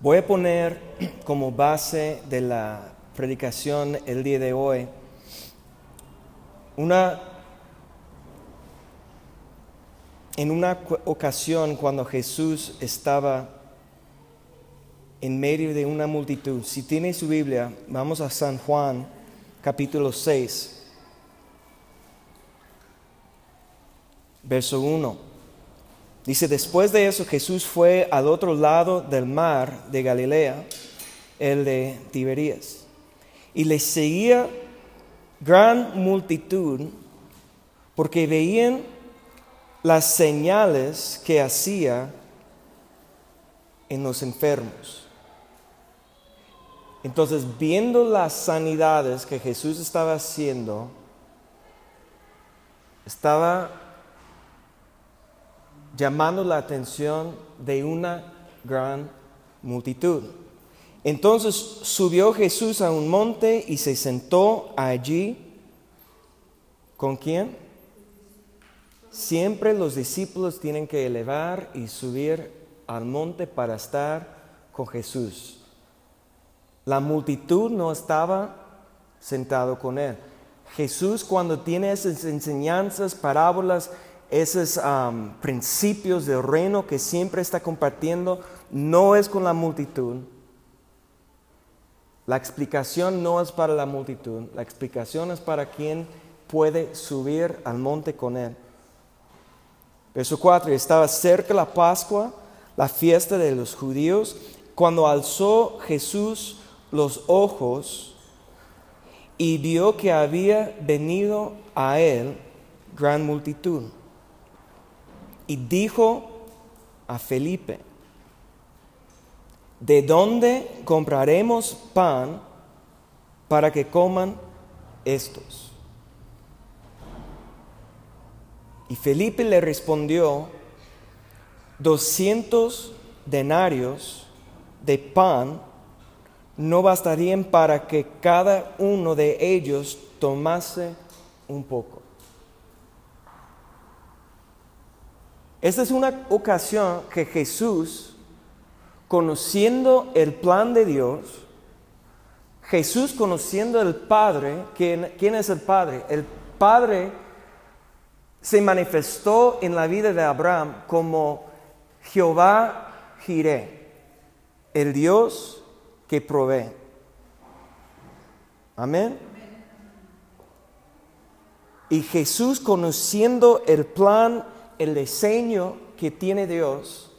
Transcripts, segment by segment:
Voy a poner como base de la predicación el día de hoy una en una ocasión cuando Jesús estaba en medio de una multitud. Si tiene su Biblia, vamos a San Juan capítulo 6, verso 1. Dice, después de eso Jesús fue al otro lado del mar de Galilea, el de Tiberías, y le seguía gran multitud porque veían las señales que hacía en los enfermos. Entonces, viendo las sanidades que Jesús estaba haciendo, estaba llamando la atención de una gran multitud. Entonces subió Jesús a un monte y se sentó allí. ¿Con quién? Siempre los discípulos tienen que elevar y subir al monte para estar con Jesús. La multitud no estaba sentado con él. Jesús cuando tiene esas enseñanzas, parábolas, esos principios del reino que siempre está compartiendo, no es con la multitud. La explicación no es para la multitud, la explicación es para quien puede subir al monte con él. Verso 4, estaba cerca la Pascua, la fiesta de los judíos, cuando alzó Jesús los ojos y vio que había venido a él gran multitud y dijo a Felipe, ¿de dónde compraremos pan para que coman estos? Y Felipe le respondió, doscientos denarios de pan no bastarían para que cada uno de ellos tomase un poco. Esta es una ocasión que Jesús, conociendo el plan de Dios, Jesús conociendo el Padre, ¿quién, ¿quién, es el Padre? El Padre se manifestó en la vida de Abraham como Jehová Jireh, el Dios que provee. Amén. Y Jesús conociendo el plan el diseño que tiene Dios,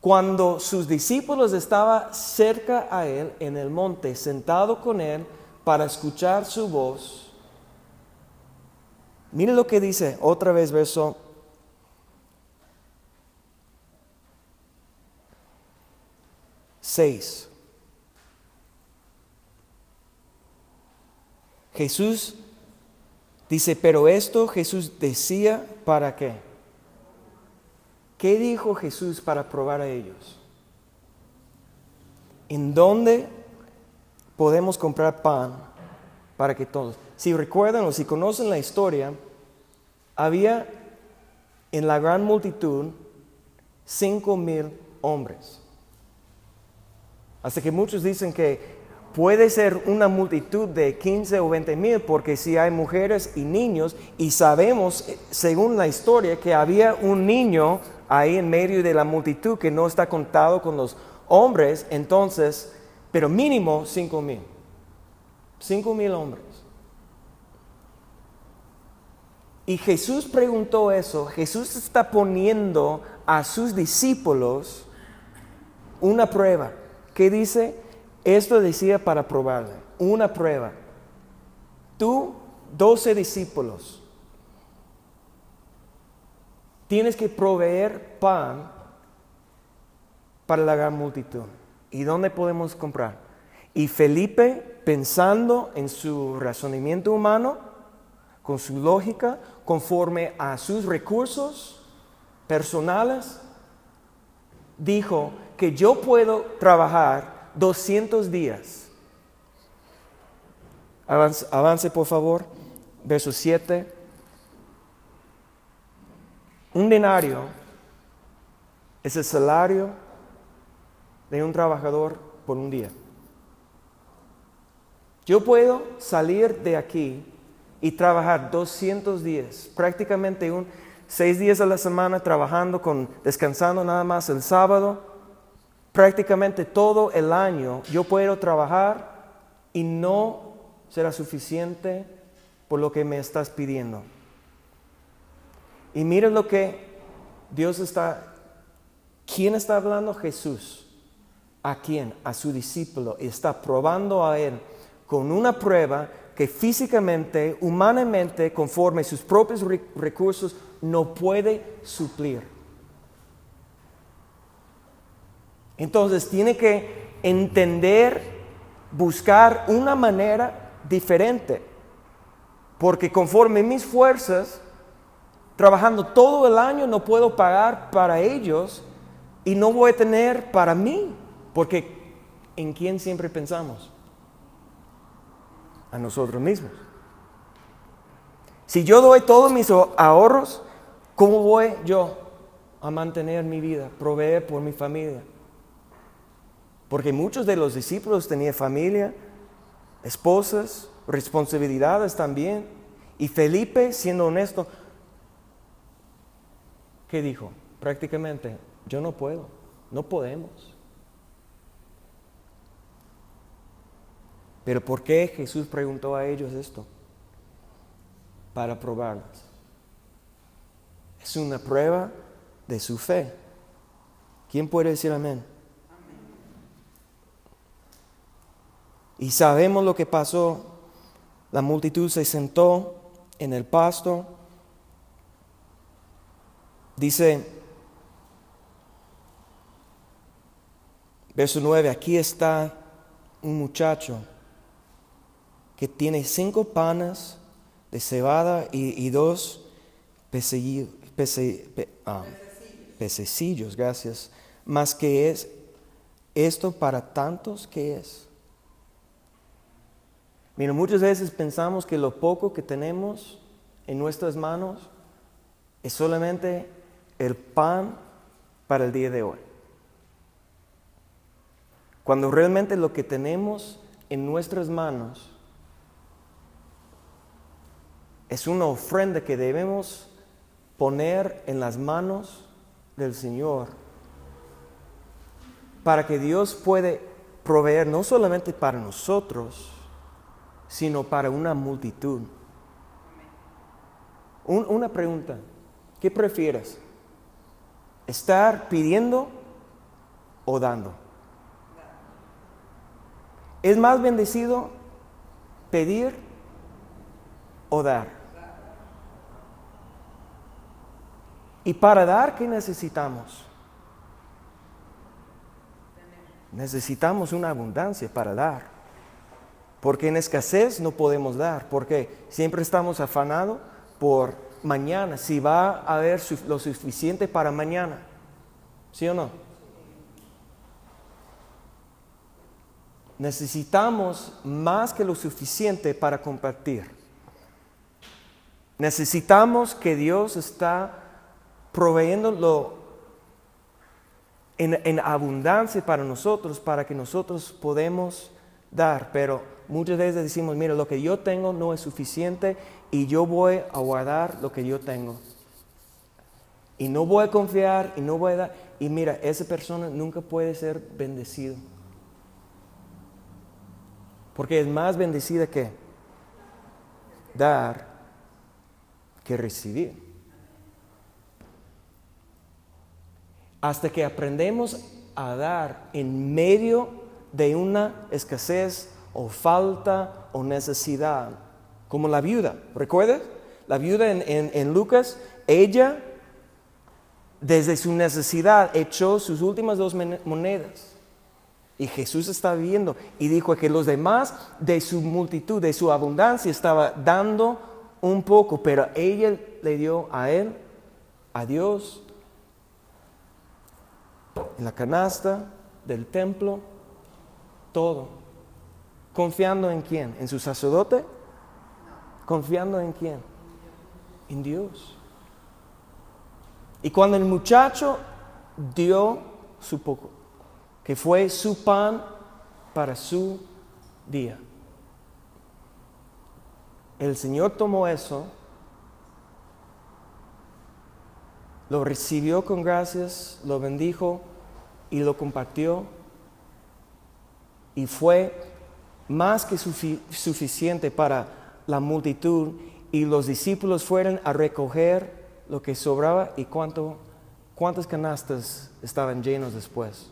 cuando sus discípulos estaban cerca a Él en el monte, sentado con Él para escuchar su voz, mire lo que dice otra vez verso Seis. Jesús Dice, pero esto Jesús decía para qué. ¿Qué dijo Jesús para probar a ellos? ¿En dónde podemos comprar pan para que todos? Si recuerdan o si conocen la historia, había en la gran multitud cinco mil hombres. Hasta que muchos dicen que puede ser una multitud de 15 o 20 mil, porque si hay mujeres y niños, y sabemos, eh, según la historia, que había un niño ahí en medio de la multitud que no está contado con los hombres, entonces, pero mínimo 5 mil. 5 mil hombres. Y Jesús preguntó eso, Jesús está poniendo a sus discípulos una prueba. ¿Qué dice? Esto decía para probarle, una prueba. Tú, doce discípulos, tienes que proveer pan para la gran multitud. ¿Y dónde podemos comprar? Y Felipe, pensando en su razonamiento humano, con su lógica, conforme a sus recursos personales, dijo que yo puedo trabajar 200 días. Avance, por favor, verso 7. Un denario es el salario de un trabajador por un día. Yo puedo salir de aquí y trabajar 200 días, prácticamente un seis días a la semana trabajando con descansando nada más el sábado, prácticamente todo el año yo puedo trabajar y no será suficiente por lo que me estás pidiendo. Y mira lo que Dios está, ¿quién está hablando? Jesús. ¿A quién? A su discípulo. Y está probando a él con una prueba que físicamente, humanamente, conforme sus propios recursos, no puede suplir. Entonces tiene que entender, buscar una manera diferente, porque conforme mis fuerzas, trabajando todo el año, no puedo pagar para ellos y no voy a tener para mí, porque ¿en quién siempre pensamos? a nosotros mismos. Si yo doy todos mis ahorros, ¿cómo voy yo a mantener mi vida, proveer por mi familia? Porque muchos de los discípulos tenían familia, esposas, responsabilidades también. Y Felipe, siendo honesto, ¿qué dijo? Prácticamente, yo no puedo, no podemos. Pero ¿por qué Jesús preguntó a ellos esto? Para probarlos. Es una prueba de su fe. ¿Quién puede decir amén? Y sabemos lo que pasó. La multitud se sentó en el pasto. Dice, verso 9, aquí está un muchacho que tiene cinco panes de cebada y, dos ah, pececillos, gracias, más que es esto para tantos que es. Mira, muchas veces pensamos que lo poco que tenemos en nuestras manos es solamente el pan para el día de hoy. Cuando realmente lo que tenemos en nuestras manos es una ofrenda que debemos poner en las manos del Señor para que Dios puede proveer no solamente para nosotros, sino para una multitud. una pregunta, ¿qué prefieres? ¿Estar pidiendo o dando? ¿Es más bendecido pedir o dar? Y para dar, ¿qué necesitamos? Necesitamos una abundancia para dar. Porque en escasez no podemos dar, porque siempre estamos afanados por mañana, si va a haber lo suficiente para mañana. ¿Sí o no? Necesitamos más que lo suficiente para compartir. Necesitamos que Dios está proveyéndolo en, en abundancia para nosotros, para que nosotros podemos dar. Pero muchas veces decimos, mira, lo que yo tengo no es suficiente y yo voy a guardar lo que yo tengo. Y no voy a confiar y no voy a dar. Y mira, esa persona nunca puede ser bendecido. Porque es más bendecida que dar que recibir. hasta que aprendemos a dar en medio de una escasez o falta o necesidad, como la viuda. ¿Recuerdas? La viuda en, Lucas, ella desde su necesidad echó sus últimas dos monedas. Y Jesús estaba viendo y dijo que los demás de su multitud, de su abundancia, estaba dando un poco, pero ella le dio a él, a Dios, en la canasta del templo, todo. ¿Confiando en quién? ¿En su sacerdote? ¿Confiando en quién? En Dios. Y cuando el muchacho dio su poco, que fue su pan para su día. El Señor tomó eso, lo recibió con gracias, lo bendijo y lo compartió y fue más que suficiente para la multitud y los discípulos fueron a recoger lo que sobraba y cuánto, cuántas canastas estaban llenos después.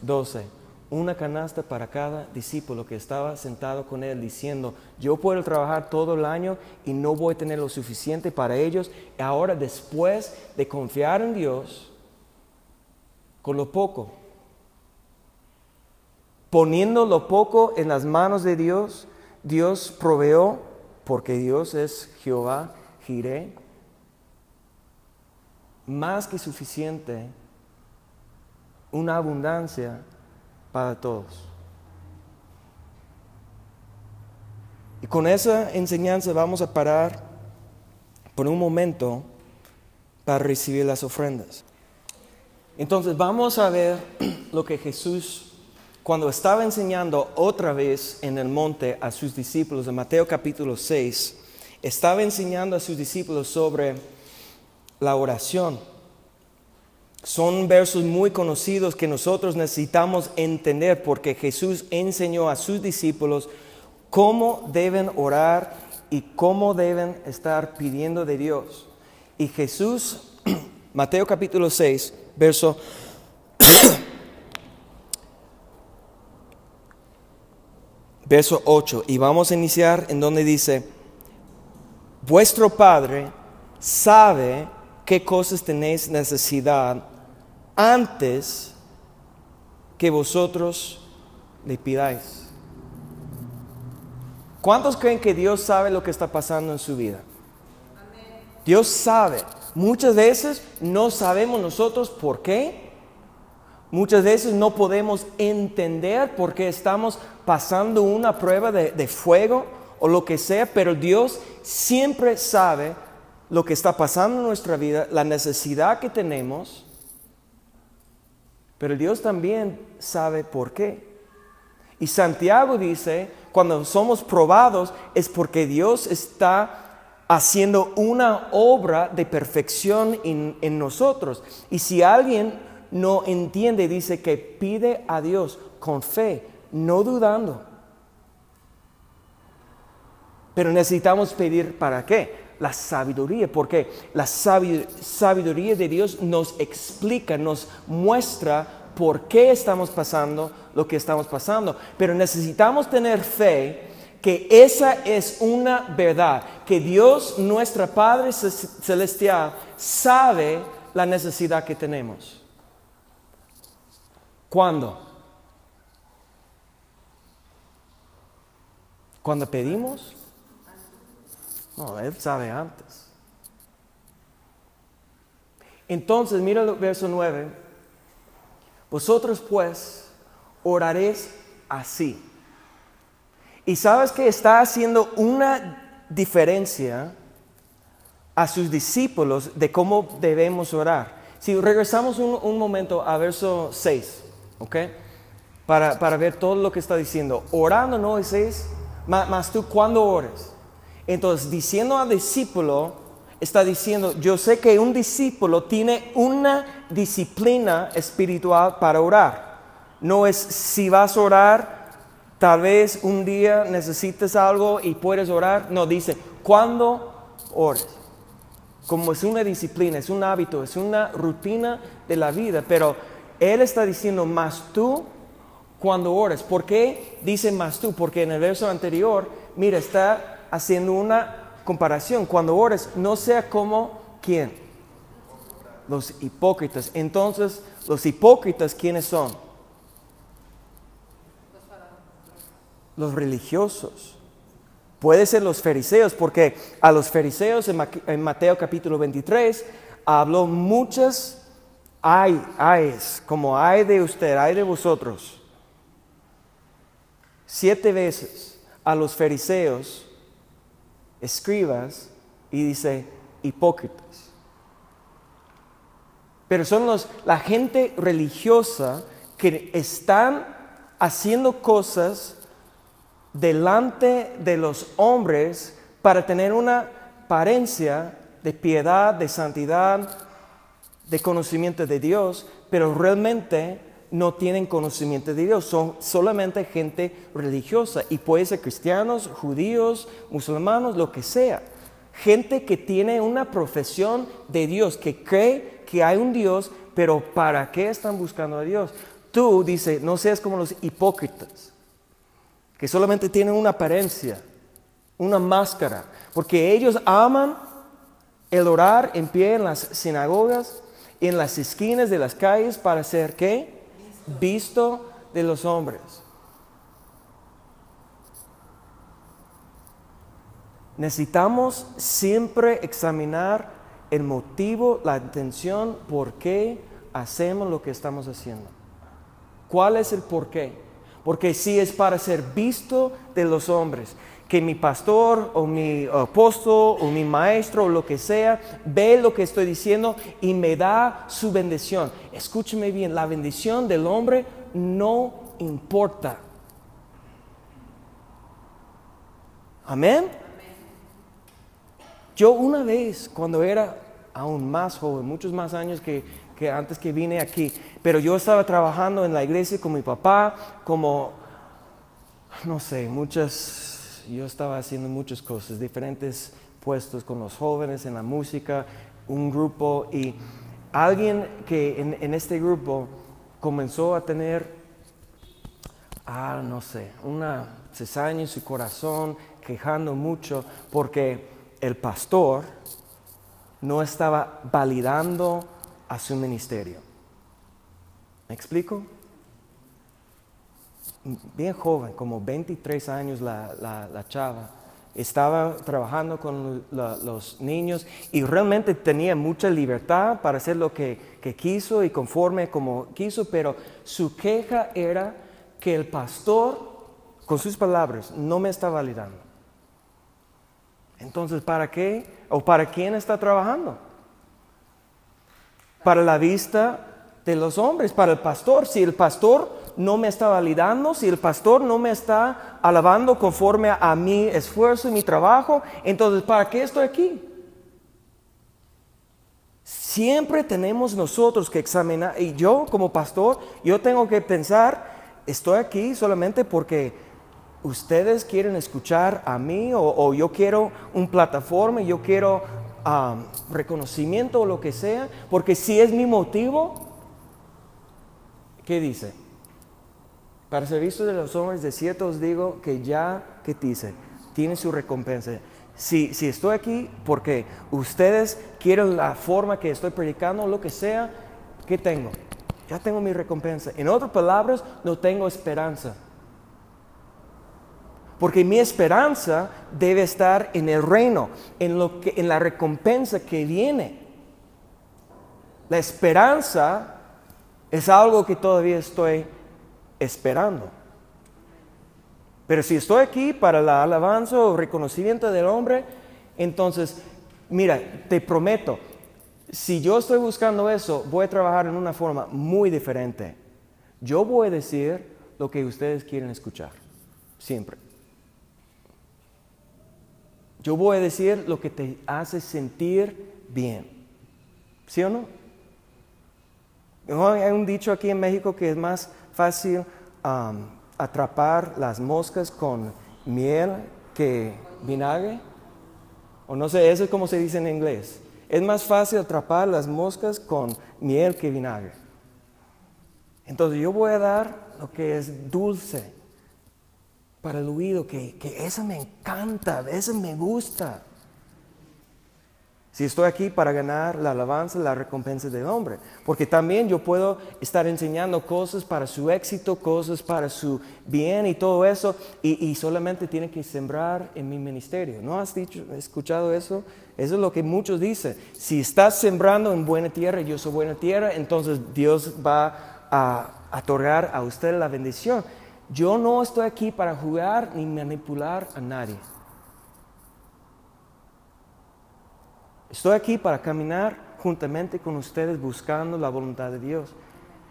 Doce. Una canasta para cada discípulo que estaba sentado con él diciendo, yo puedo trabajar todo el año y no voy a tener lo suficiente para ellos. Ahora después de confiar en Dios, con lo poco, poniendo lo poco en las manos de Dios, Dios proveó, porque Dios es Jehová, Jiré, más que suficiente, una abundancia para todos. Y con esa enseñanza vamos a parar por un momento para recibir las ofrendas. Entonces vamos a ver lo que Jesús, cuando estaba enseñando otra vez en el monte a sus discípulos, en Mateo capítulo 6, estaba enseñando a sus discípulos sobre la oración. Son versos muy conocidos que nosotros necesitamos entender porque Jesús enseñó a sus discípulos cómo deben orar y cómo deben estar pidiendo de Dios. Y Jesús, Mateo capítulo 6, verso verso 8 y vamos a iniciar en donde dice, vuestro Padre sabe qué cosas tenéis necesidad antes que vosotros le pidáis. ¿Cuántos creen que Dios sabe lo que está pasando en su vida? Dios sabe. Muchas veces no sabemos nosotros por qué. Muchas veces no podemos entender por qué estamos pasando una prueba de, de fuego o lo que sea, pero Dios siempre sabe lo que está pasando en nuestra vida, la necesidad que tenemos pero Dios también sabe por qué. Y Santiago dice, cuando somos probados es porque Dios está haciendo una obra de perfección en, en nosotros. Y si alguien no entiende, dice que pide a Dios con fe, no dudando. Pero necesitamos pedir para qué? la sabiduría, porque la sabiduría de Dios nos explica, nos muestra por qué estamos pasando lo que estamos pasando. Pero necesitamos tener fe que esa es una verdad, que Dios, nuestro Padre Celestial, sabe la necesidad que tenemos. ¿Cuándo? Cuando pedimos no, Él sabe antes. Entonces, mira el verso 9. Vosotros pues oraréis así. Y sabes que está haciendo una diferencia a sus discípulos de cómo debemos orar. Si regresamos un, momento a verso 6, ¿ok? Para, para, ver todo lo que está diciendo. Orando no es, más, más tú cuando ores. Entonces, diciendo al discípulo, está diciendo, yo sé que un discípulo tiene una disciplina espiritual para orar. No es si vas a orar, tal vez un día necesites algo y puedes orar. No, dice, cuando ores. Como es una disciplina, es un hábito, es una rutina de la vida. Pero Él está diciendo, más tú cuando ores. ¿Por qué dice más tú? Porque en el verso anterior, mira, está haciendo una comparación. Cuando ores, no sea como quién. Los hipócritas. Entonces, los hipócritas, ¿quiénes son? Los religiosos. Puede ser los fariseos, porque a los fariseos en Mateo capítulo 23 habló muchas ay, ayes, como ay de usted, ay de vosotros. Siete veces a los fariseos escribas y dice hipócritas. Pero son los, la gente religiosa que están haciendo cosas delante de los hombres para tener una apariencia de piedad, de santidad, de conocimiento de Dios, pero realmente no tienen conocimiento de Dios, son solamente gente religiosa y puede ser cristianos, judíos, musulmanos, lo que sea. Gente que tiene una profesión de Dios, que cree que hay un Dios, pero ¿para qué están buscando a Dios? Tú, dice, no seas como los hipócritas, que solamente tienen una apariencia, una máscara, porque ellos aman el orar en pie en las sinagogas, en las esquinas de las calles para ser qué? Visto de los hombres. Necesitamos siempre examinar el motivo, la intención, por qué hacemos lo que estamos haciendo. ¿Cuál es el por qué? Porque si es para ser visto de los hombres, que mi pastor o mi apóstol o mi maestro o lo que sea ve lo que estoy diciendo y me da su bendición. Escúcheme bien, la bendición del hombre no importa. Amén. Yo una vez, cuando era aún más joven, muchos más años que, que antes que vine aquí, pero yo estaba trabajando en la iglesia con mi papá, como, no sé, muchas yo estaba haciendo muchas cosas, diferentes puestos con los jóvenes en la música, un grupo y alguien que en, este grupo comenzó a tener, ah, no sé, una cesaña en su corazón, quejando mucho porque el pastor no estaba validando a su ministerio. ¿Me explico? Bien joven, como 23 años la, chava, estaba trabajando con los niños y realmente tenía mucha libertad para hacer lo que, quiso y conforme como quiso, pero su queja era que el pastor, con sus palabras, no me está validando. Entonces, ¿para qué o para quién está trabajando? Para la vista de los hombres, para el pastor. Si el pastor no me está validando, si el pastor no me está alabando conforme a mi esfuerzo y mi trabajo, entonces ¿para qué estoy aquí? Siempre tenemos nosotros que examinar, y yo como pastor, yo tengo que pensar, estoy aquí solamente porque ustedes quieren escuchar a mí o, yo quiero un plataforma, yo quiero um, reconocimiento o lo que sea, porque si es mi motivo, ¿qué dice? Para servicio de los hombres, de cierto os digo que ya que dice, tiene su recompensa. Si, si estoy aquí porque ustedes quieren la forma que estoy predicando, lo que sea, ¿qué tengo? Ya tengo mi recompensa. En otras palabras, no tengo esperanza. Porque mi esperanza debe estar en el reino, en, lo que, en la recompensa que viene. La esperanza es algo que todavía estoy esperando. Pero si estoy aquí para la alabanza o reconocimiento del hombre, entonces, mira, te prometo, si yo estoy buscando eso, voy a trabajar en una forma muy diferente. Yo voy a decir lo que ustedes quieren escuchar, siempre. Yo voy a decir lo que te hace sentir bien. ¿Sí o no? Hay un dicho aquí en México que es más fácil atrapar las moscas con miel que vinagre. O no sé, eso es como se dice en inglés. Es más fácil atrapar las moscas con miel que vinagre. Entonces yo voy a dar lo que es dulce para el oído, que, que eso me encanta, eso me gusta. Si estoy aquí para ganar la alabanza, la recompensa del hombre. Porque también yo puedo estar enseñando cosas para su éxito, cosas para su bien y todo eso. Y, solamente tiene que sembrar en mi ministerio. ¿No has dicho, escuchado eso? Eso es lo que muchos dicen. Si estás sembrando en buena tierra, yo soy buena tierra, entonces Dios va a otorgar a usted la bendición. Yo no estoy aquí para jugar ni manipular a nadie. Estoy aquí para caminar juntamente con ustedes buscando la voluntad de Dios.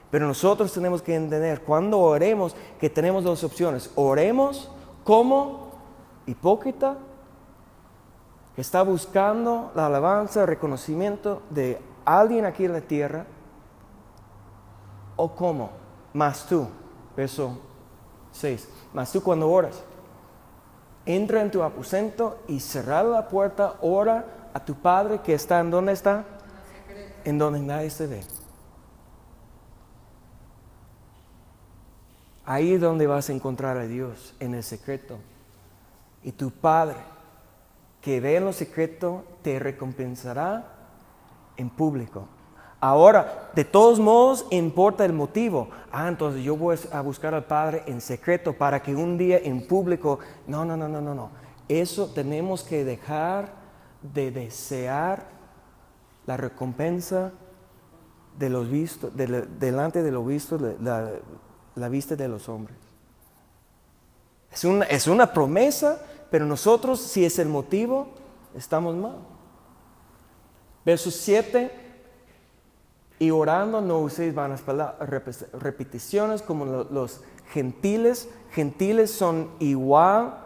Pero nosotros tenemos que entender cuando oremos que tenemos dos opciones. Oremos como hipócrita que está buscando la alabanza, el reconocimiento de alguien aquí en la tierra. O como más tú, verso 6, más tú cuando oras, entra en tu aposento y cerrada la puerta, ora a tu Padre que está en donde está, en donde nadie se ve. Ahí es donde vas a encontrar a Dios, en el secreto. Y tu Padre, que ve en lo secreto, te recompensará en público. Ahora, de todos modos, importa el motivo. Ah, entonces yo voy a buscar al Padre en secreto para que un día en público... No, no, no, no, no, no. Eso tenemos que dejar de desear la recompensa de los vistos, delante de lo visto, la, la, vista de los hombres. Es una, es una promesa, pero nosotros, si es el motivo, estamos mal. Verso 7 y orando no uséis vanas repeticiones como los gentiles. Gentiles son igual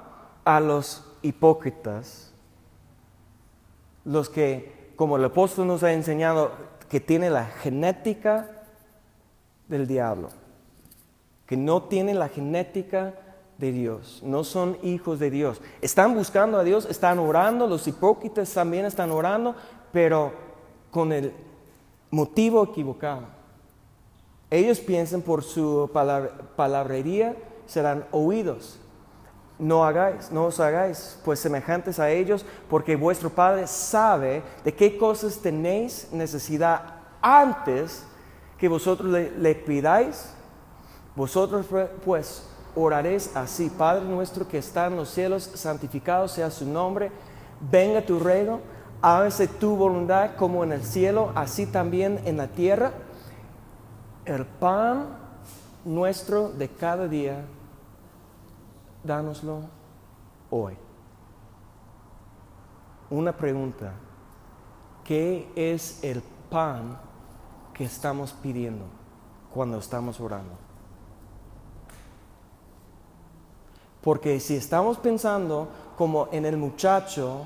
a los hipócritas. Los que, como el apóstol nos ha enseñado, que tiene la genética del diablo. Que no tienen la genética de Dios, no son hijos de Dios. Están buscando a Dios, están orando, los hipócritas también están orando, pero con el motivo equivocado. Ellos piensan por su palabrería serán oídos. No hagáis, no os hagáis pues semejantes a ellos, porque vuestro Padre sabe de qué cosas tenéis necesidad antes que vosotros le, le pidáis. Vosotros pues oraréis así, Padre nuestro que está en los cielos, santificado sea su nombre, venga tu reino hágase tu voluntad como en el cielo, así también en la tierra. El pan nuestro de cada día, dánoslo hoy. Una pregunta, ¿qué es el pan que estamos pidiendo cuando estamos orando? Porque si estamos pensando como en el muchacho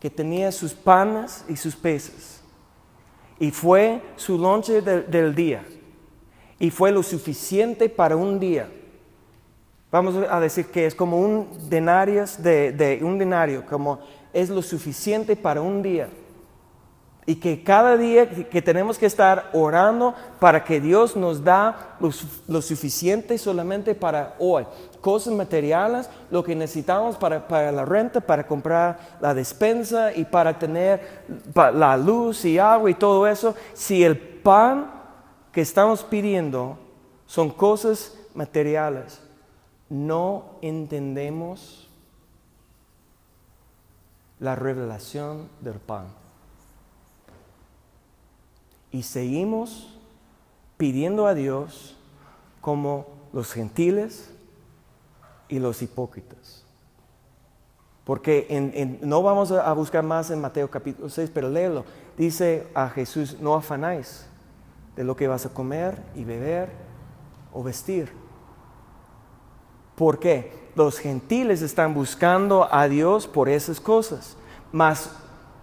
que tenía sus panes y sus peces. Y fue su lonche del día. Y fue lo suficiente para un día. Vamos a decir que es como un denario de, de un denario, como es lo suficiente para un día. Y que cada día que tenemos que estar orando para que Dios nos da lo, suficiente solamente para hoy. Cosas materiales, lo que necesitamos para, para, la renta, para comprar la despensa y para tener la luz y agua y todo eso. Si el pan que estamos pidiendo son cosas materiales, no entendemos la revelación del pan y seguimos pidiendo a Dios como los gentiles y los hipócritas. Porque no vamos a buscar más en Mateo capítulo 6, pero léelo. Dice a Jesús, no afanáis de lo que vas a comer y beber o vestir. ¿Por qué? Los gentiles están buscando a Dios por esas cosas. Mas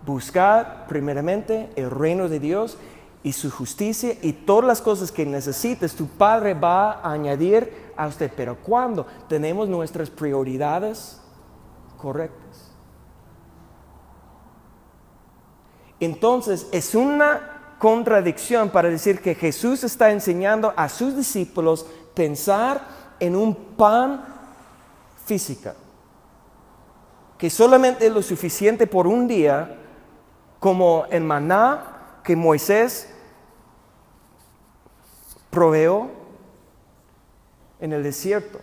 buscar primeramente el reino de Dios y su justicia y todas las cosas que necesites, tu Padre va a añadir a usted. Pero cuando tenemos nuestras prioridades correctas. Entonces es una contradicción para decir que Jesús está enseñando a sus discípulos pensar en un pan física, que solamente es lo suficiente por un día, como el maná que Moisés proveó en el desierto.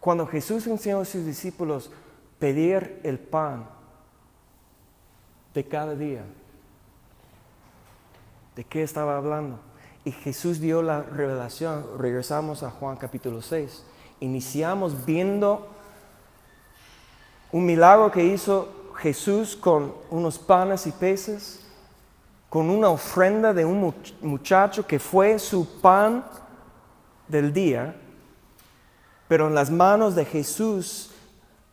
Cuando Jesús enseñó a sus discípulos pedir el pan de cada día, ¿de qué estaba hablando? Y Jesús dio la revelación. Regresamos a Juan capítulo 6. Iniciamos viendo un milagro que hizo Jesús con unos panes y peces con una ofrenda de un muchacho que fue su pan del día, pero en las manos de Jesús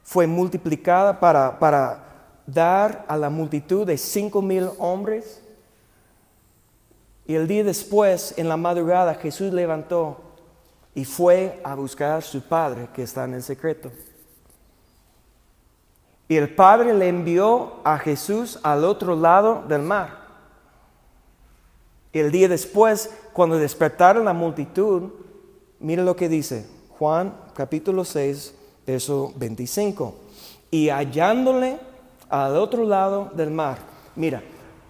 fue multiplicada para, para dar a la multitud de cinco mil hombres. Y el día después, en la madrugada, Jesús levantó y fue a buscar a su padre que está en el secreto. Y el padre le envió a Jesús al otro lado del mar. Y el día después, cuando despertaron la multitud, mire lo que dice Juan capítulo 6, verso 25. Y hallándole al otro lado del mar, mira,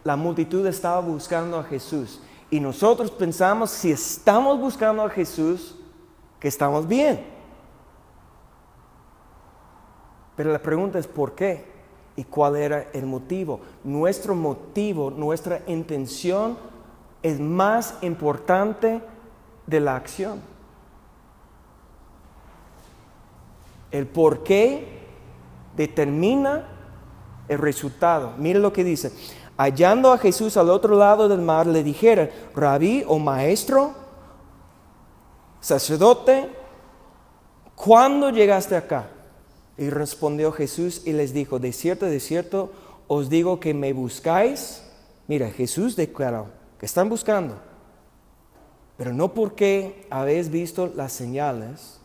la multitud estaba buscando a Jesús. Y nosotros pensamos, si estamos buscando a Jesús, que estamos bien. Pero la pregunta es ¿por qué? ¿Y cuál era el motivo? Nuestro motivo, nuestra intención es más importante de la acción. El por qué determina el resultado. Mire lo que dice. Hallando a Jesús al otro lado del mar, le dijeron, rabí o maestro, sacerdote, ¿cuándo llegaste acá? Y respondió Jesús y les dijo, de cierto, de cierto, os digo que me buscáis. Mira, Jesús declaró que están buscando, pero no porque habéis visto las señales,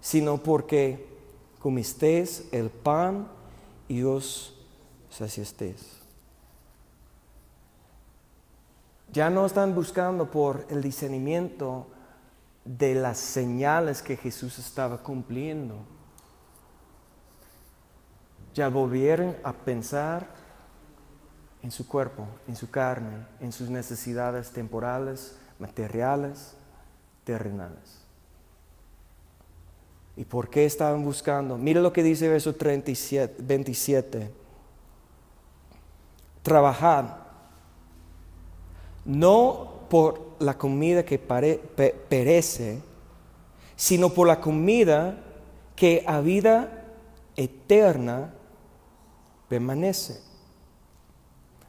sino porque comisteis el pan y os saciastéis. Ya no están buscando por el discernimiento de las señales que Jesús estaba cumpliendo. Ya volvieron a pensar en su cuerpo, en su carne, en sus necesidades temporales, materiales, terrenales. ¿Y por qué estaban buscando? Mira lo que dice verso 37, 27. Trabajad no por la comida que perece, sino por la comida que a vida eterna permanece,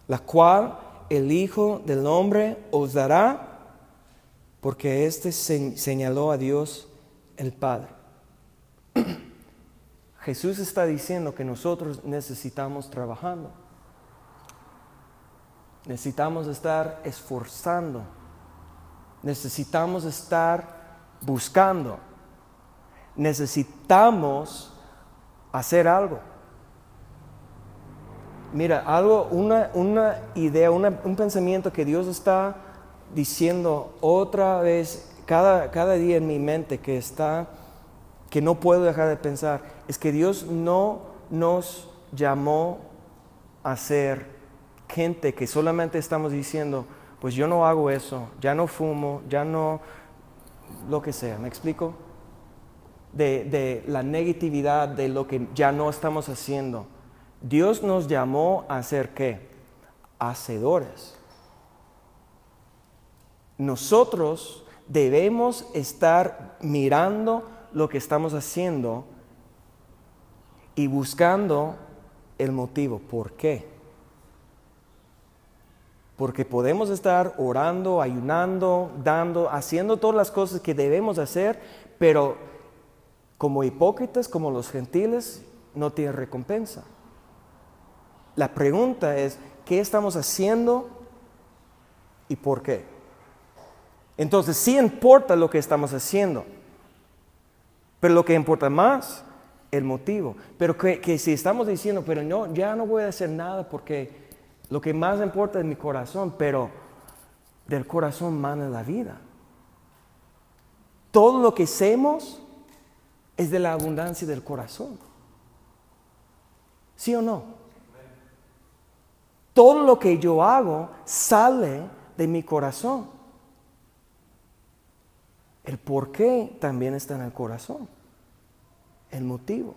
la cual el Hijo del Hombre os dará, porque éste señaló a Dios el Padre. Jesús está diciendo que nosotros necesitamos trabajando. Necesitamos estar esforzando. Necesitamos estar buscando. Necesitamos hacer algo. Mira, algo, una, una idea, un pensamiento que Dios está diciendo otra vez cada, cada día en mi mente que está, que no puedo dejar de pensar, es que Dios no nos llamó a ser gente que solamente estamos diciendo, pues yo no hago eso, ya no fumo, ya no, lo que sea, ¿me explico? De, de la negatividad de lo que ya no estamos haciendo. Dios nos llamó a ser qué? Hacedores. Nosotros debemos estar mirando lo que estamos haciendo y buscando el motivo. ¿Por qué? Porque podemos estar orando, ayunando, dando, haciendo todas las cosas que debemos hacer, pero como hipócritas, como los gentiles, no tienen recompensa. La pregunta es, ¿qué estamos haciendo y por qué? Entonces sí importa lo que estamos haciendo, pero lo que importa más, el motivo. Pero que, que si estamos diciendo, pero no, ya no voy a hacer nada porque lo que más importa es mi corazón, pero del corazón mana la vida. Todo lo que hacemos es de la abundancia del corazón. ¿Sí o no? Todo lo que yo hago sale de mi corazón. El por qué también está en el corazón. El motivo.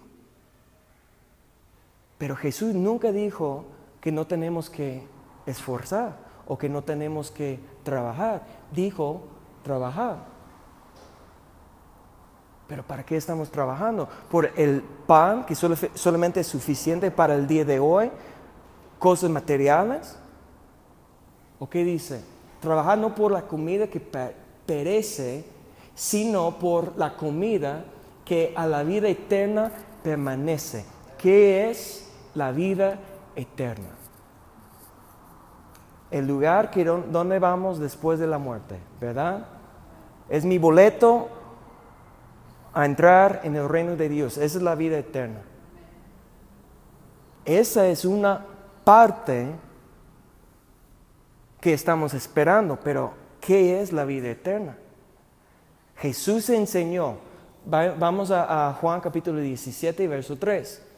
Pero Jesús nunca dijo, que no tenemos que esforzar o que no tenemos que trabajar. Dijo, trabajar. Pero ¿para qué estamos trabajando? ¿Por el pan que solamente es suficiente para el día de hoy? cosas materiales? ¿O qué dice? Trabajar no por la comida que perece, sino por la comida que a la vida eterna permanece. ¿Qué es la vida eterna? El lugar que donde vamos después de la muerte, ¿verdad? Es mi boleto a entrar en el reino de Dios. Esa es la vida eterna. Esa es una parte que estamos esperando, pero ¿qué es la vida eterna? Jesús enseñó, vamos a, Juan capítulo 17, verso 3.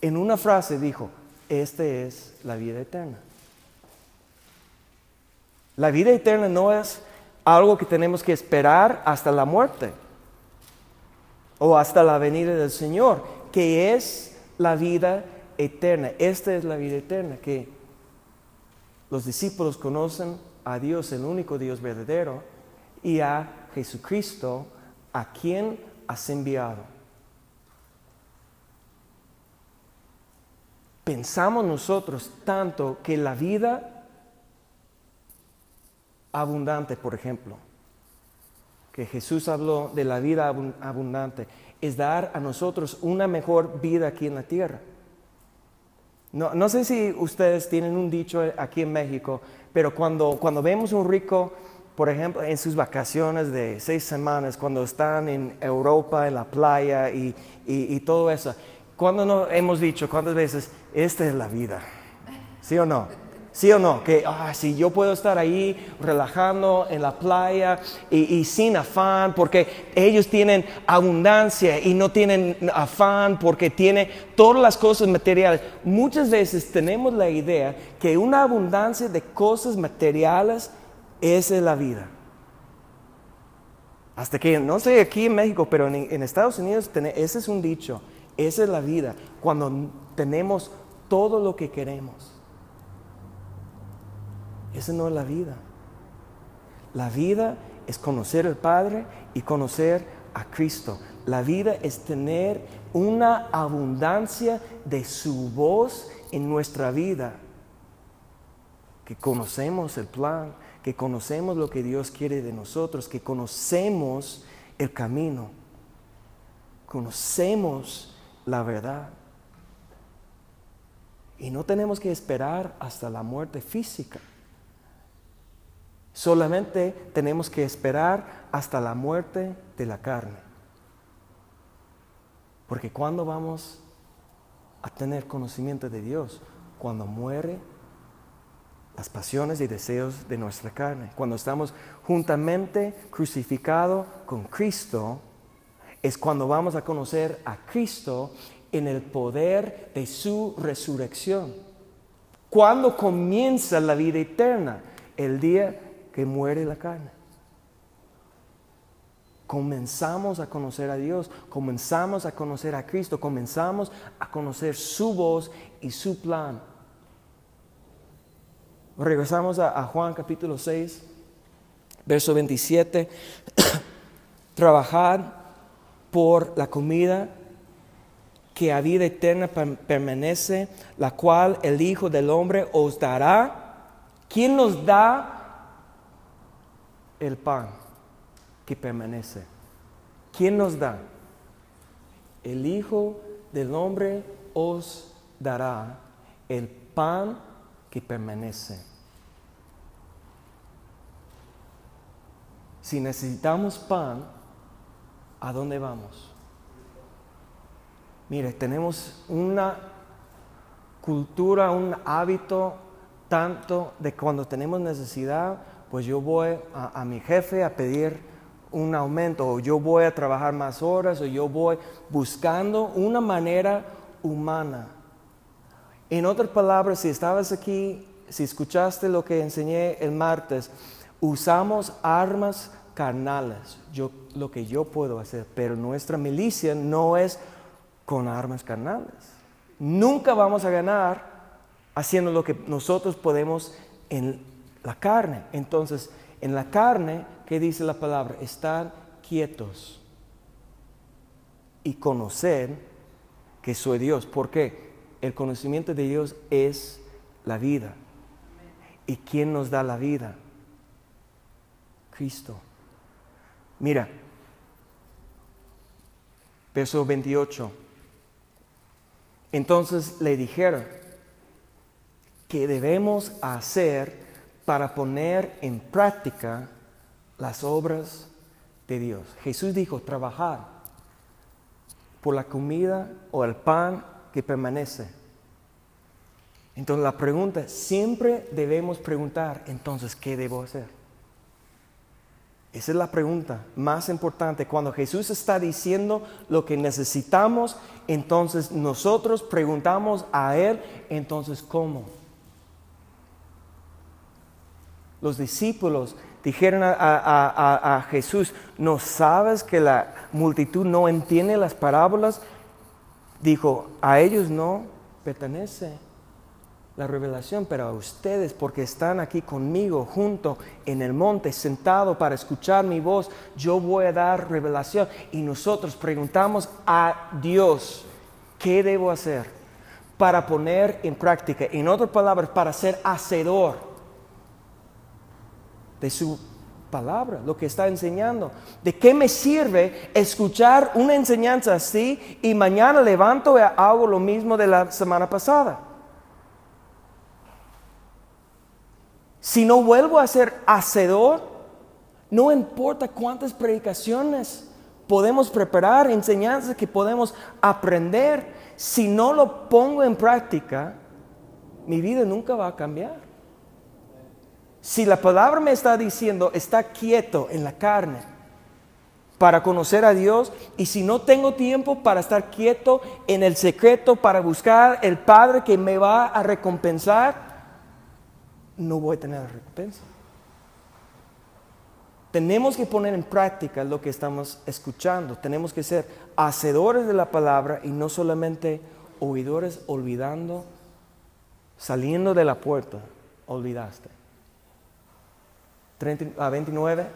En una frase dijo, esta es la vida eterna. La vida eterna no es algo que tenemos que esperar hasta la muerte o hasta la venida del Señor, que es la vida eterna. Esta es la vida eterna, que los discípulos conocen a Dios, el único Dios verdadero, y a Jesucristo, a quien has enviado. Pensamos nosotros tanto que la vida abundante, por ejemplo, que Jesús habló de la vida abundante, es dar a nosotros una mejor vida aquí en la tierra. No, no, sé si ustedes tienen un dicho aquí en México, pero cuando, cuando vemos un rico, por ejemplo, en sus vacaciones de seis semanas, cuando están en Europa, en la playa y, y, y todo eso, cuando no hemos dicho, cuántas veces, esta es la vida, ¿sí o no? ¿Sí o no? Que ah, si yo puedo estar ahí relajando en la playa y, sin afán, porque ellos tienen abundancia y no tienen afán porque tienen todas las cosas materiales. Muchas veces tenemos la idea que una abundancia de cosas materiales es la vida. Hasta que, no sé aquí en México, pero en, en Estados Unidos ese es un dicho, esa es la vida, cuando tenemos todo lo que queremos. Esa no es la vida. La vida es conocer al Padre y conocer a Cristo. La vida es tener una abundancia de su voz en nuestra vida. Que conocemos el plan, que conocemos lo que Dios quiere de nosotros, que conocemos el camino, conocemos la verdad. Y no tenemos que esperar hasta la muerte física. Solamente tenemos que esperar hasta la muerte de la carne. Porque cuando vamos a tener conocimiento de Dios, cuando muere las pasiones y deseos de nuestra carne, cuando estamos juntamente crucificados con Cristo, es cuando vamos a conocer a Cristo en el poder de su resurrección. Cuando comienza la vida eterna, el día que muere la carne. Comenzamos a conocer a Dios, comenzamos a conocer a Cristo, comenzamos a conocer su voz y su plan. Regresamos a, Juan capítulo 6, verso 27. Trabajar por la comida que a vida eterna permanece, la cual el Hijo del Hombre os dará. ¿Quién nos da el pan que permanece. ¿Quién nos da? El Hijo del Hombre os dará el pan que permanece. Si necesitamos pan, ¿a dónde vamos? Mire, tenemos una cultura, un hábito tanto de cuando tenemos necesidad, pues yo voy a, mi jefe a pedir un aumento, o yo voy a trabajar más horas, o yo voy buscando una manera humana. En otras palabras, si estabas aquí, si escuchaste lo que enseñé el martes, usamos armas carnales, yo, lo que yo puedo hacer, pero nuestra milicia no es con armas carnales. Nunca vamos a ganar haciendo lo que nosotros podemos en la carne. Entonces, en la carne, ¿qué dice la palabra? Estar quietos y conocer que soy Dios. ¿Por qué? el conocimiento de Dios es la vida. ¿Y quién nos da la vida? Cristo. Mira, verso 28. Entonces le dijeron, ¿qué debemos hacer para poner en práctica las obras de Dios? Jesús dijo, trabajar por la comida o el pan que permanece. Entonces la pregunta, siempre debemos preguntar, entonces, ¿qué debo hacer? Esa es la pregunta más importante. Cuando Jesús está diciendo lo que necesitamos, entonces nosotros preguntamos a Él, entonces, ¿cómo? Los discípulos dijeron a, Jesús, ¿no sabes que la multitud no entiende las parábolas? Dijo, a ellos no pertenece la revelación, pero a ustedes, porque están aquí conmigo, junto en el monte, sentado para escuchar mi voz, yo voy a dar revelación. Y nosotros preguntamos a Dios, ¿qué debo hacer para poner en práctica? En otras palabras, para ser hacedor de su palabra, lo que está enseñando. ¿De qué me sirve escuchar una enseñanza así y mañana levanto y hago lo mismo de la semana pasada? Si no vuelvo a ser hacedor, no importa cuántas predicaciones podemos preparar, enseñanzas que podemos aprender, si no lo pongo en práctica, mi vida nunca va a cambiar. Si la palabra me está diciendo, está quieto en la carne para conocer a Dios, y si no tengo tiempo para estar quieto en el secreto, para buscar el Padre que me va a recompensar, no voy a tener recompensa. Tenemos que poner en práctica lo que estamos escuchando. Tenemos que ser hacedores de la palabra y no solamente oidores olvidando, saliendo de la puerta, olvidaste. 30 a 29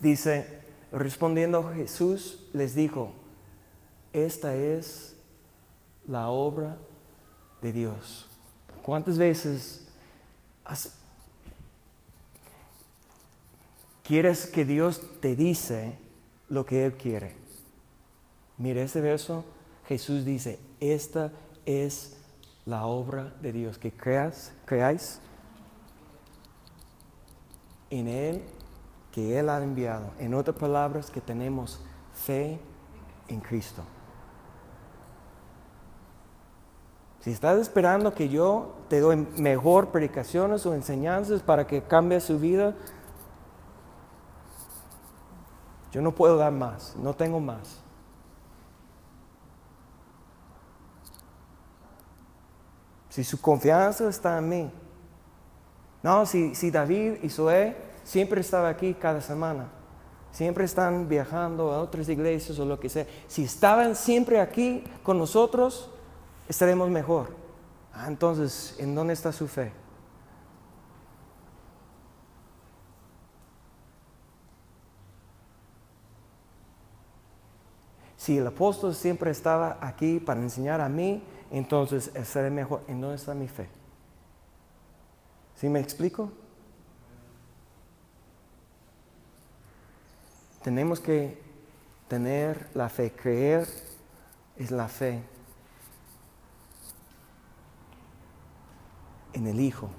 dice, respondiendo Jesús les dijo, esta es la obra de Dios. ¿Cuántas veces ¿Quieres que Dios te dice lo que Él quiere? Mire ese verso, Jesús dice, esta es la obra de Dios, que creas, creáis en Él que Él ha enviado. En otras palabras, que tenemos fe en Cristo. Si estás esperando que yo te doy mejor predicaciones o enseñanzas para que cambie su vida, yo no puedo dar más, no tengo más. Si su confianza está en mí. No, si, si David y Zoé siempre estaban aquí cada semana, siempre están viajando a otras iglesias o lo que sea, si estaban siempre aquí con nosotros, estaremos mejor. Ah, entonces, ¿en dónde está su fe? Si el apóstol siempre estaba aquí para enseñar a mí, entonces estaré mejor. ¿En dónde está mi fe? ¿Sí me explico? Tenemos que tener la fe, creer es la fe. En el Hijo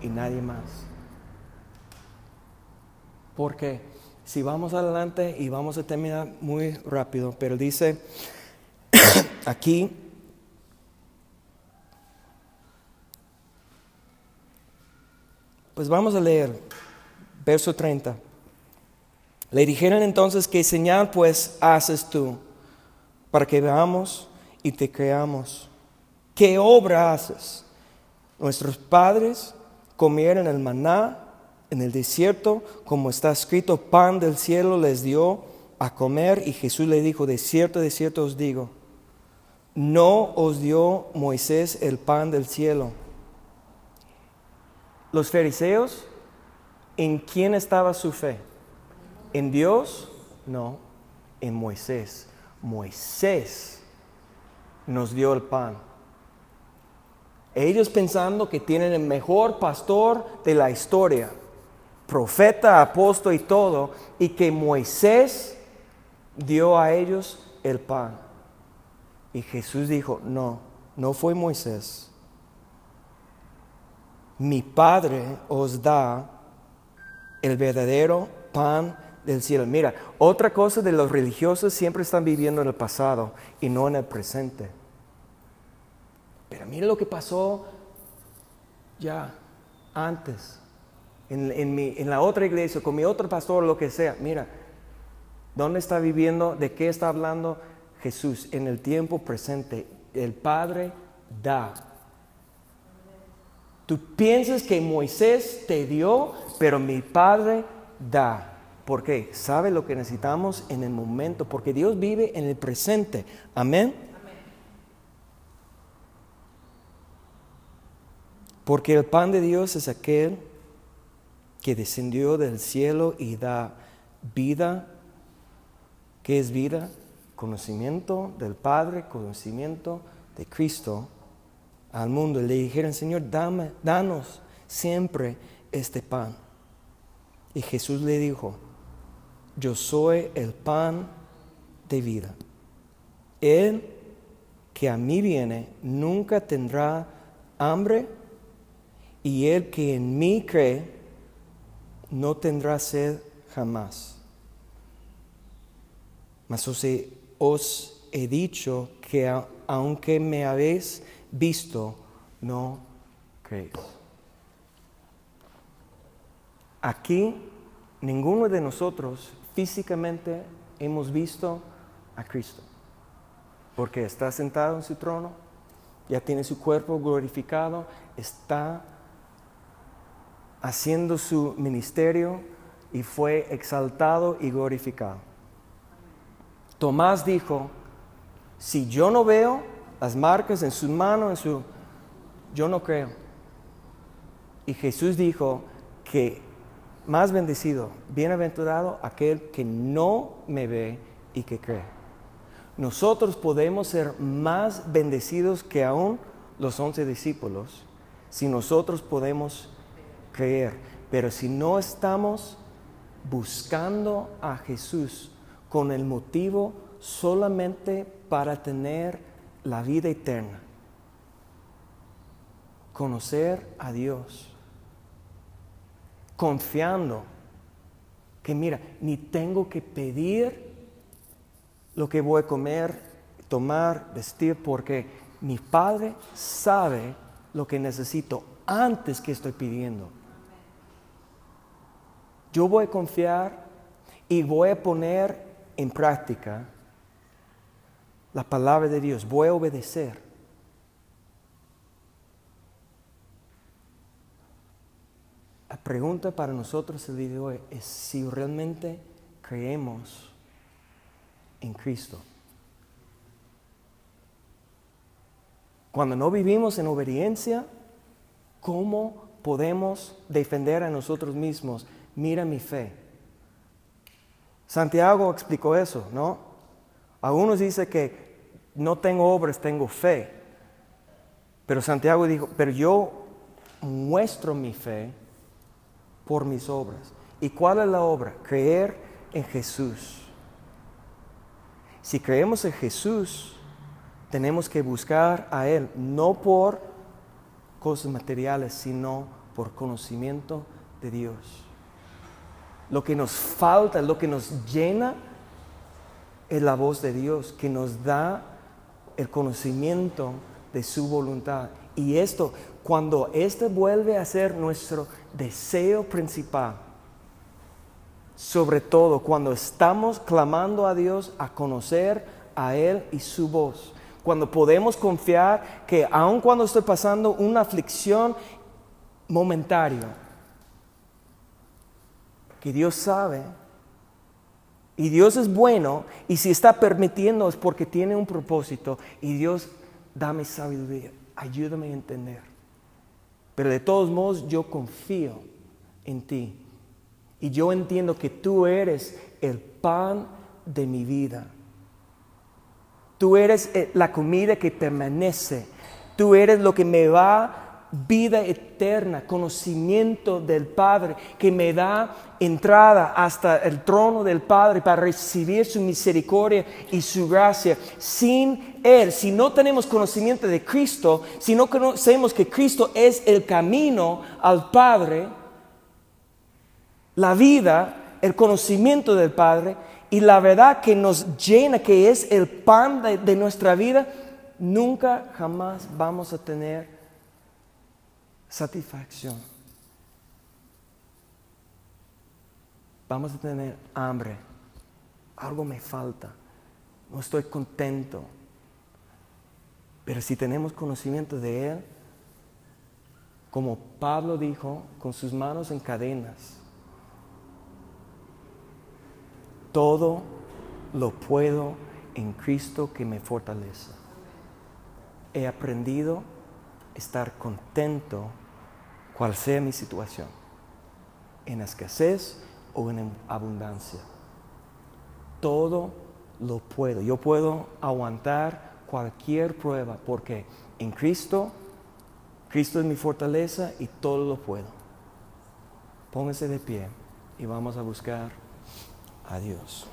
y nadie más. Porque si vamos adelante y vamos a terminar muy rápido, pero dice aquí, pues vamos a leer verso 30. Le dijeron entonces, ¿qué señal pues haces tú para que veamos y te creamos? ¿Qué obra haces? Nuestros padres comieron el maná en el desierto, como está escrito, pan del cielo les dio a comer y Jesús le dijo, de cierto, de cierto os digo, no os dio Moisés el pan del cielo. Los fariseos, ¿en quién estaba su fe? ¿En Dios? No, en Moisés. Moisés nos dio el pan Ellos pensando que tienen el mejor pastor de la historia, profeta, apóstol y todo, y que Moisés dio a ellos el pan. Y Jesús dijo, no, no fue Moisés. Mi Padre os da el verdadero pan del cielo. Mira, otra cosa de los religiosos siempre están viviendo en el pasado y no en el presente. Pero mira lo que pasó ya antes, en, en la otra iglesia, con mi otro pastor, lo que sea. Mira, ¿dónde está viviendo? ¿De qué está hablando Jesús? En el tiempo presente. El Padre da. Tú piensas que Moisés te dio, pero mi Padre da. ¿Por qué? Sabe lo que necesitamos en el momento, porque Dios vive en el presente. Amén. Porque el pan de Dios es aquel que descendió del cielo y da vida. ¿Qué es vida? Conocimiento del Padre, conocimiento de Cristo al mundo. Le dijeron, Señor, dame, danos siempre este pan. Y Jesús le dijo, yo soy el pan de vida. Él que a mí viene nunca tendrá hambre y el que en mí cree no tendrá sed jamás. Mas os he, dicho que aunque me habéis visto, no creéis. Aquí ninguno de nosotros físicamente hemos visto a Cristo, porque está sentado en su trono, ya tiene su cuerpo glorificado, está haciendo su ministerio y fue exaltado y glorificado. Tomás dijo, si yo no veo las marcas en sus manos, en su, yo no creo. Y Jesús dijo que más bendecido, bienaventurado aquel que no me ve y que cree. Nosotros podemos ser más bendecidos que aún los once discípulos si nosotros podemos creer. Pero si no estamos buscando a Jesús con el motivo solamente para tener la vida eterna, conocer a Dios, confiando que mira, ni tengo que pedir lo que voy a comer, tomar, vestir, porque mi Padre sabe lo que necesito antes que estoy pidiendo. Yo voy a confiar y voy a poner en práctica la palabra de Dios. Voy a obedecer. La pregunta para nosotros el día de hoy es si realmente creemos en Cristo. Cuando no vivimos en obediencia, ¿cómo podemos defender a nosotros mismos mira mi fe. Santiago explicó eso, ¿no? Algunos dicen que no tengo obras, tengo fe. Pero Santiago dijo, pero yo muestro mi fe por mis obras. ¿Y cuál es la obra? Creer en Jesús. Si creemos en Jesús, tenemos que buscar a Él, no por cosas materiales, sino por conocimiento de Dios. Lo que nos falta, lo que nos llena es la voz de Dios, que nos da el conocimiento de su voluntad. Y esto, cuando este vuelve a ser nuestro deseo principal, sobre todo cuando estamos clamando a Dios a conocer a Él y su voz, cuando podemos confiar que aun cuando estoy pasando una aflicción momentaria, que Dios sabe y Dios es bueno y si está permitiendo es porque tiene un propósito y Dios dame sabiduría, ayúdame a entender. Pero de todos modos yo confío en ti y yo entiendo que tú eres el pan de mi vida. Tú eres eh, la comida que permanece. Tú eres lo que me va vida eterna, conocimiento del Padre, que me da entrada hasta el trono del Padre para recibir su misericordia y su gracia. Sin Él, si no tenemos conocimiento de Cristo, si no conocemos que Cristo es el camino al Padre, la vida, el conocimiento del Padre y la verdad que nos llena, que es el pan de, de nuestra vida, nunca jamás vamos a tener satisfacción. Vamos a tener hambre. Algo me falta. No estoy contento. Pero si tenemos conocimiento de Él, como Pablo dijo, con sus manos en cadenas, todo lo puedo en Cristo que me fortalece. He aprendido a estar contento cual sea mi situación, en escasez o en abundancia. Todo lo puedo. Yo puedo aguantar cualquier prueba porque en Cristo, Cristo es mi fortaleza y todo lo puedo. Póngase de pie y vamos a buscar a Dios.